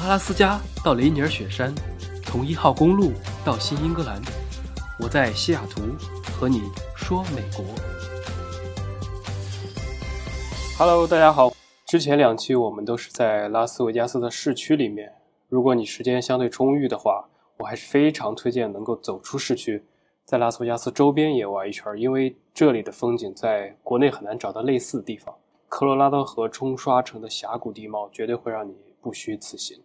阿拉斯加到雷尼尔雪山，从一号公路到新英格兰，我在西雅图和你说美国。Hello，大家好。之前两期我们都是在拉斯维加斯的市区里面。如果你时间相对充裕的话，我还是非常推荐能够走出市区，在拉斯维加斯周边也玩一圈，因为这里的风景在国内很难找到类似的地方。科罗拉多河冲刷成的峡谷地貌，绝对会让你不虚此行。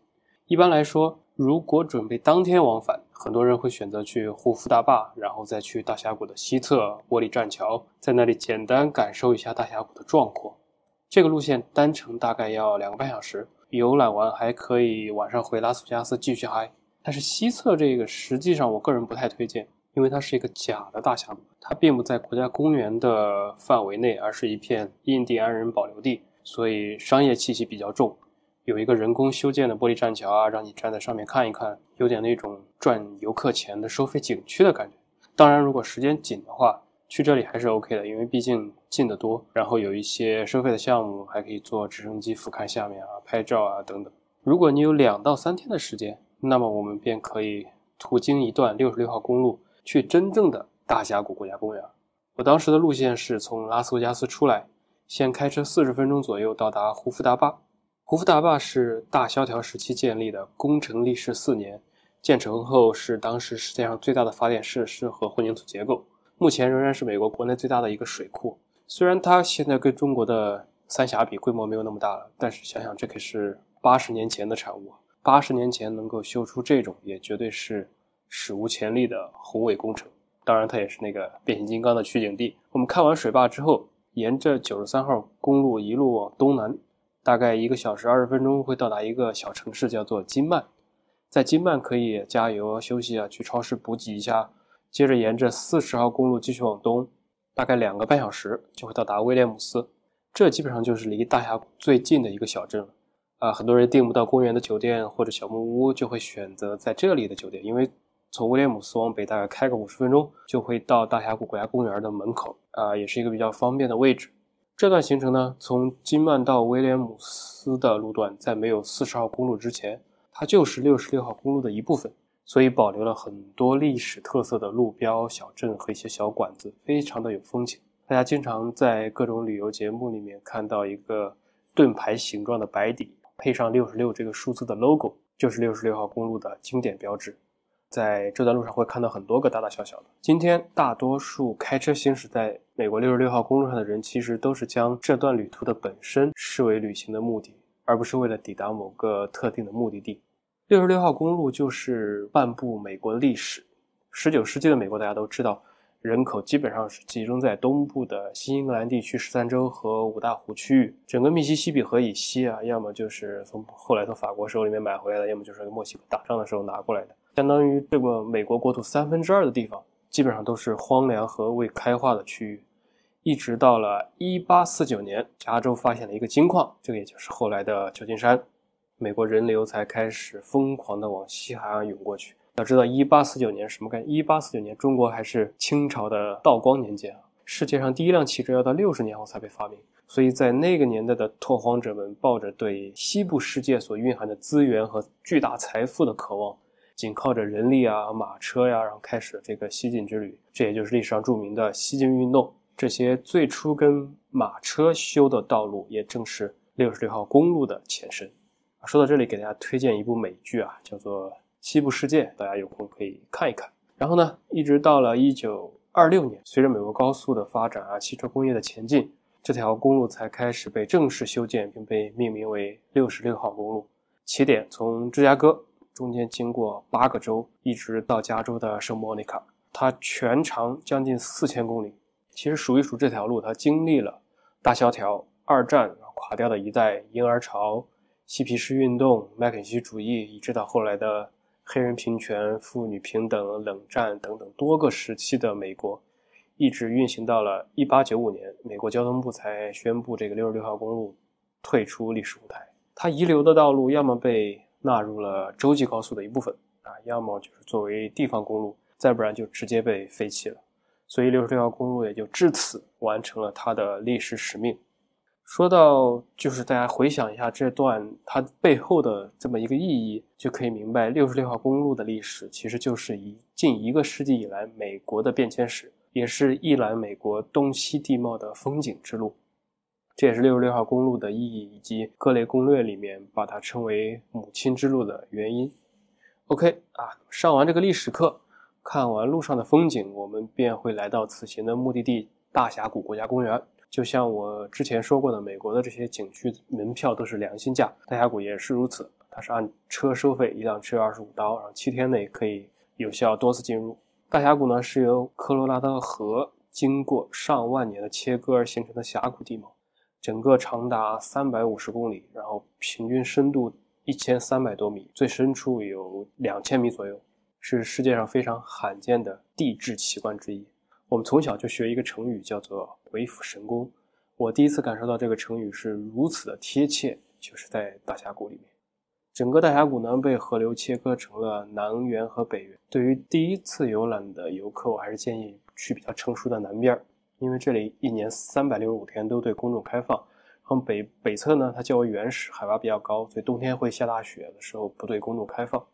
一般来说，如果准备当天往返，很多人会选择去胡夫大坝，然后再去大峡谷的西侧玻璃栈桥，在那里简单感受一下大峡谷的壮阔。这个路线单程大概要两个半小时，游览完还可以晚上回拉斯维加斯继续嗨。但是西侧这个实际上我个人不太推荐，因为它是一个假的大峡谷，它并不在国家公园的范围内，而是一片印第安人保留地，所以商业气息比较重。有一个人工修建的玻璃栈桥啊，让你站在上面看一看，有点那种赚游客钱的收费景区的感觉。当然，如果时间紧的话，去这里还是 OK 的，因为毕竟近得多。然后有一些收费的项目，还可以坐直升机俯瞰下面啊，拍照啊等等。如果你有两到三天的时间，那么我们便可以途经一段六十六号公路，去真正的大峡谷国家公园。我当时的路线是从拉斯维加斯出来，先开车四十分钟左右到达胡夫达坝。胡夫大坝是大萧条时期建立的，工程历时四年。建成后是当时世界上最大的发电设施和混凝土结构，目前仍然是美国国内最大的一个水库。虽然它现在跟中国的三峡比规模没有那么大了，但是想想这可是八十年前的产物，八十年前能够修出这种，也绝对是史无前例的宏伟工程。当然，它也是那个变形金刚的取景地。我们看完水坝之后，沿着九十三号公路一路往东南。大概一个小时二十分钟会到达一个小城市，叫做金曼。在金曼可以加油休息啊，去超市补给一下。接着沿着四十号公路继续往东，大概两个半小时就会到达威廉姆斯。这基本上就是离大峡谷最近的一个小镇了。啊，很多人订不到公园的酒店或者小木屋，就会选择在这里的酒店，因为从威廉姆斯往北大概开个五十分钟就会到大峡谷国家公园的门口。啊，也是一个比较方便的位置。这段行程呢，从金曼到威廉姆斯的路段，在没有四十号公路之前，它就是六十六号公路的一部分，所以保留了很多历史特色的路标、小镇和一些小馆子，非常的有风情。大家经常在各种旅游节目里面看到一个盾牌形状的白底，配上六十六这个数字的 logo，就是六十六号公路的经典标志。在这段路上会看到很多个大大小小的。今天大多数开车行驶在美国六十六号公路上的人，其实都是将这段旅途的本身视为旅行的目的，而不是为了抵达某个特定的目的地。六十六号公路就是半部美国历史。十九世纪的美国大家都知道，人口基本上是集中在东部的新英格兰地区十三州和五大湖区域。整个密西西比河以西啊，要么就是从后来从法国手里面买回来的，要么就是墨西哥打仗的时候拿过来的。相当于这个美国国土三分之二的地方，基本上都是荒凉和未开化的区域。一直到了1849年，加州发现了一个金矿，这个也就是后来的旧金山，美国人流才开始疯狂的往西海岸涌过去。要知道，1849年什么概念？1849年中国还是清朝的道光年间啊，世界上第一辆汽车要到六十年后才被发明。所以在那个年代的拓荒者们，抱着对西部世界所蕴含的资源和巨大财富的渴望。仅靠着人力啊、马车呀，然后开始这个西进之旅，这也就是历史上著名的西进运动。这些最初跟马车修的道路，也正是六十六号公路的前身。说到这里，给大家推荐一部美剧啊，叫做《西部世界》，大家有空可以看一看。然后呢，一直到了一九二六年，随着美国高速的发展啊，汽车工业的前进，这条公路才开始被正式修建，并被命名为六十六号公路。起点从芝加哥。中间经过八个州，一直到加州的圣莫尼卡，它全长将近四千公里。其实数一数这条路，它经历了大萧条、二战垮掉的一代婴儿潮、嬉皮士运动、麦肯锡主义，一直到后来的黑人平权、妇女平等、冷战等等多个时期的美国，一直运行到了一八九五年，美国交通部才宣布这个六十六号公路退出历史舞台。它遗留的道路要么被纳入了洲际高速的一部分啊，要么就是作为地方公路，再不然就直接被废弃了。所以六十六号公路也就至此完成了它的历史使命。说到就是大家回想一下这段它背后的这么一个意义，就可以明白六十六号公路的历史其实就是一近一个世纪以来美国的变迁史，也是一览美国东西地貌的风景之路。这也是六十六号公路的意义，以及各类攻略里面把它称为母亲之路的原因。OK 啊，上完这个历史课，看完路上的风景，我们便会来到此行的目的地大峡谷国家公园。就像我之前说过的，美国的这些景区门票都是良心价，大峡谷也是如此。它是按车收费，一辆车二十五刀，然后七天内可以有效多次进入。大峡谷呢是由科罗拉多河经过上万年的切割而形成的峡谷地貌。整个长达三百五十公里，然后平均深度一千三百多米，最深处有两千米左右，是世界上非常罕见的地质奇观之一。我们从小就学一个成语，叫做“鬼斧神工”。我第一次感受到这个成语是如此的贴切，就是在大峡谷里面。整个大峡谷呢被河流切割成了南缘和北缘。对于第一次游览的游客，我还是建议去比较成熟的南边儿。因为这里一年三百六十五天都对公众开放，然后北北侧呢，它较为原始，海拔比较高，所以冬天会下大雪的时候不对公众开放。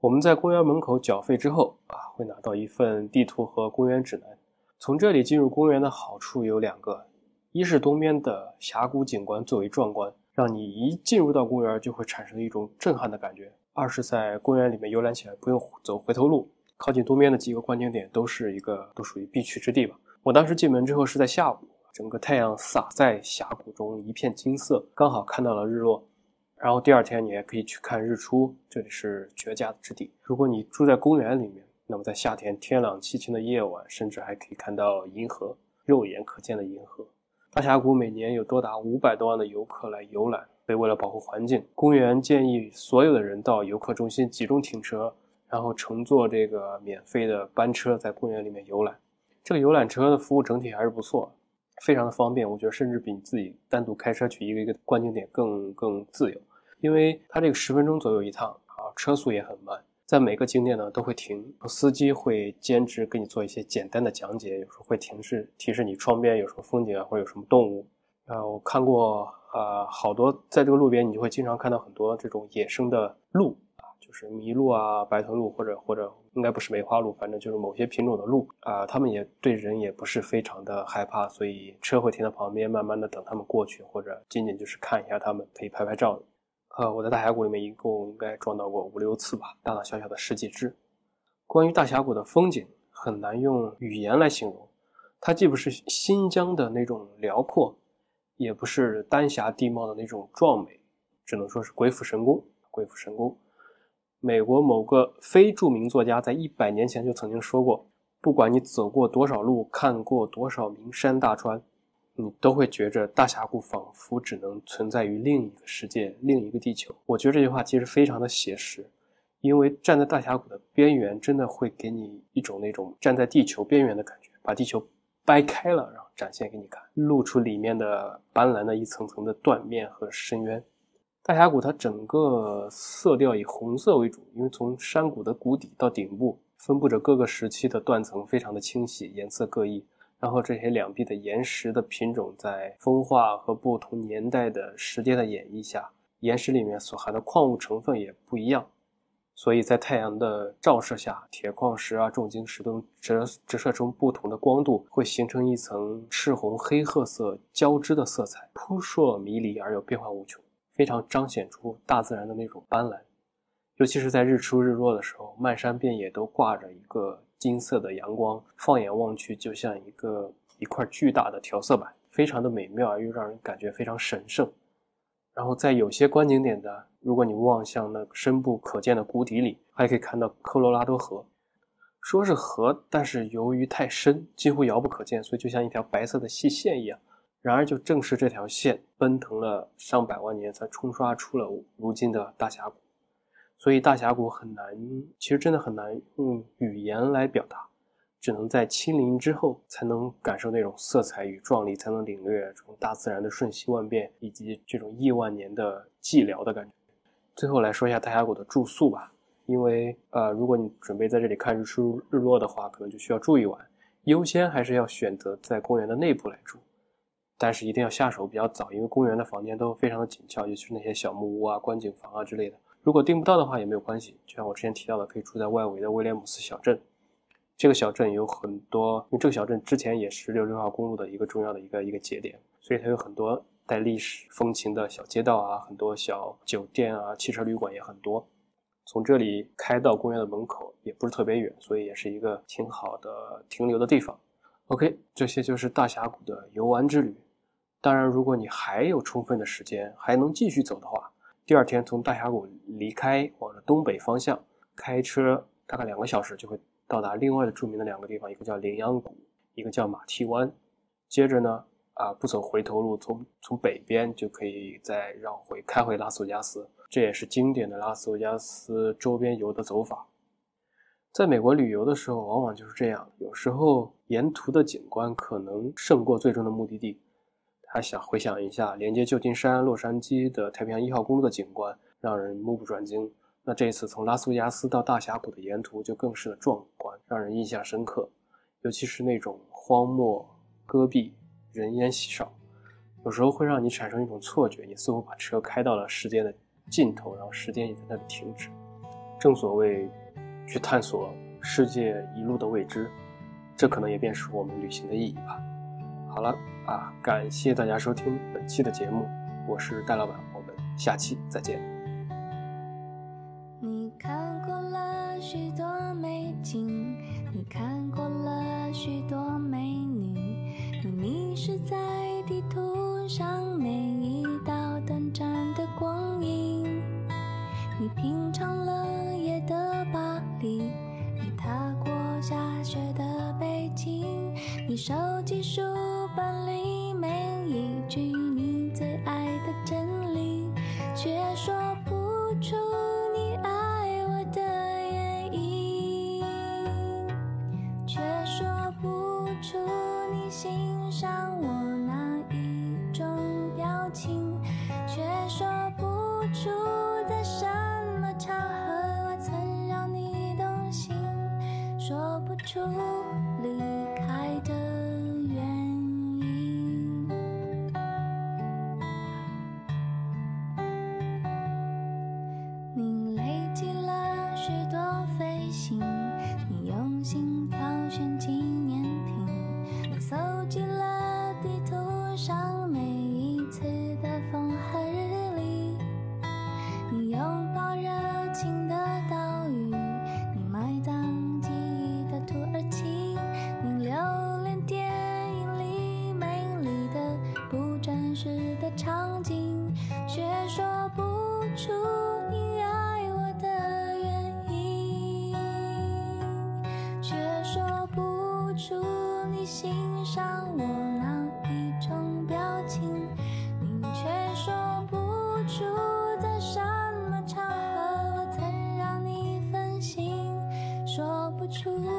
我们在公园门口缴费之后啊，会拿到一份地图和公园指南。从这里进入公园的好处有两个：一是东边的峡谷景观最为壮观，让你一进入到公园就会产生一种震撼的感觉；二是在公园里面游览起来不用走回头路，靠近东边的几个观景点都是一个都属于必去之地吧。我当时进门之后是在下午，整个太阳洒在峡谷中，一片金色，刚好看到了日落。然后第二天你还可以去看日出，这里是绝佳之地。如果你住在公园里面，那么在夏天天朗气清的夜晚，甚至还可以看到银河，肉眼可见的银河。大峡谷每年有多达五百多万的游客来游览，所以为了保护环境，公园建议所有的人到游客中心集中停车，然后乘坐这个免费的班车在公园里面游览。这个游览车的服务整体还是不错，非常的方便。我觉得甚至比你自己单独开车去一个一个观景点更更自由，因为它这个十分钟左右一趟啊，车速也很慢，在每个景点呢都会停，司机会兼职给你做一些简单的讲解，有时候会提示提示你窗边有什么风景啊，或者有什么动物。啊，我看过啊，好多在这个路边，你就会经常看到很多这种野生的鹿啊。就是麋鹿啊、白头鹿，或者或者应该不是梅花鹿，反正就是某些品种的鹿啊，他们也对人也不是非常的害怕，所以车会停在旁边，慢慢的等他们过去，或者仅仅就是看一下他们，可以拍拍照。呃，我在大峡谷里面一共应该撞到过五六次吧，大大小小的十几只。关于大峡谷的风景，很难用语言来形容，它既不是新疆的那种辽阔，也不是丹霞地貌的那种壮美，只能说是鬼斧神工，鬼斧神工。美国某个非著名作家在一百年前就曾经说过：“不管你走过多少路，看过多少名山大川，你都会觉着大峡谷仿佛只能存在于另一个世界、另一个地球。”我觉得这句话其实非常的写实，因为站在大峡谷的边缘，真的会给你一种那种站在地球边缘的感觉，把地球掰开了，然后展现给你看，露出里面的斑斓的一层层的断面和深渊。大峡谷它整个色调以红色为主，因为从山谷的谷底到顶部分布着各个时期的断层，非常的清晰，颜色各异。然后这些两壁的岩石的品种在风化和不同年代的时间的演绎下，岩石里面所含的矿物成分也不一样。所以在太阳的照射下，铁矿石啊、重晶石都折折射出不同的光度，会形成一层赤红黑褐色交织的色彩，扑朔迷离而又变化无穷。非常彰显出大自然的那种斑斓，尤其是在日出日落的时候，漫山遍野都挂着一个金色的阳光，放眼望去就像一个一块巨大的调色板，非常的美妙而又让人感觉非常神圣。然后在有些观景点的，如果你望向那深不可见的谷底里，还可以看到科罗拉多河，说是河，但是由于太深，几乎遥不可见，所以就像一条白色的细线一样。然而，就正是这条线奔腾了上百万年，才冲刷出了如今的大峡谷。所以，大峡谷很难，其实真的很难用语言来表达，只能在亲临之后，才能感受那种色彩与壮丽，才能领略这种大自然的瞬息万变，以及这种亿万年的寂寥的感觉。最后来说一下大峡谷的住宿吧，因为呃，如果你准备在这里看日出日落的话，可能就需要住一晚，优先还是要选择在公园的内部来住。但是一定要下手比较早，因为公园的房间都非常的紧俏，尤其是那些小木屋啊、观景房啊之类的。如果订不到的话也没有关系，就像我之前提到的，可以住在外围的威廉姆斯小镇。这个小镇有很多，因为这个小镇之前也是六六号公路的一个重要的一个一个节点，所以它有很多带历史风情的小街道啊，很多小酒店啊，汽车旅馆也很多。从这里开到公园的门口也不是特别远，所以也是一个挺好的停留的地方。OK，这些就是大峡谷的游玩之旅。当然，如果你还有充分的时间，还能继续走的话，第二天从大峡谷离开，往东北方向开车，大概两个小时就会。到达另外的著名的两个地方，一个叫羚羊谷，一个叫马蹄湾。接着呢，啊，不走回头路，从从北边就可以再绕回开回拉斯维加斯。这也是经典的拉斯维加斯周边游的走法。在美国旅游的时候，往往就是这样，有时候沿途的景观可能胜过最终的目的地。他想回想一下，连接旧金山、洛杉矶的太平洋一号公路的景观，让人目不转睛。那这一次从拉斯维加斯到大峡谷的沿途就更是的壮观，让人印象深刻。尤其是那种荒漠戈壁，人烟稀少，有时候会让你产生一种错觉，你似乎把车开到了时间的尽头，然后时间也在那里停止。正所谓，去探索世界一路的未知，这可能也便是我们旅行的意义吧。好了啊，感谢大家收听本期的节目，我是戴老板，我们下期再见。你看过了许多美景，你看过了许多美女，你迷失在地图上每一道短暂的光影。你品尝了夜的巴黎，你踏过下雪的北京，你收集书中出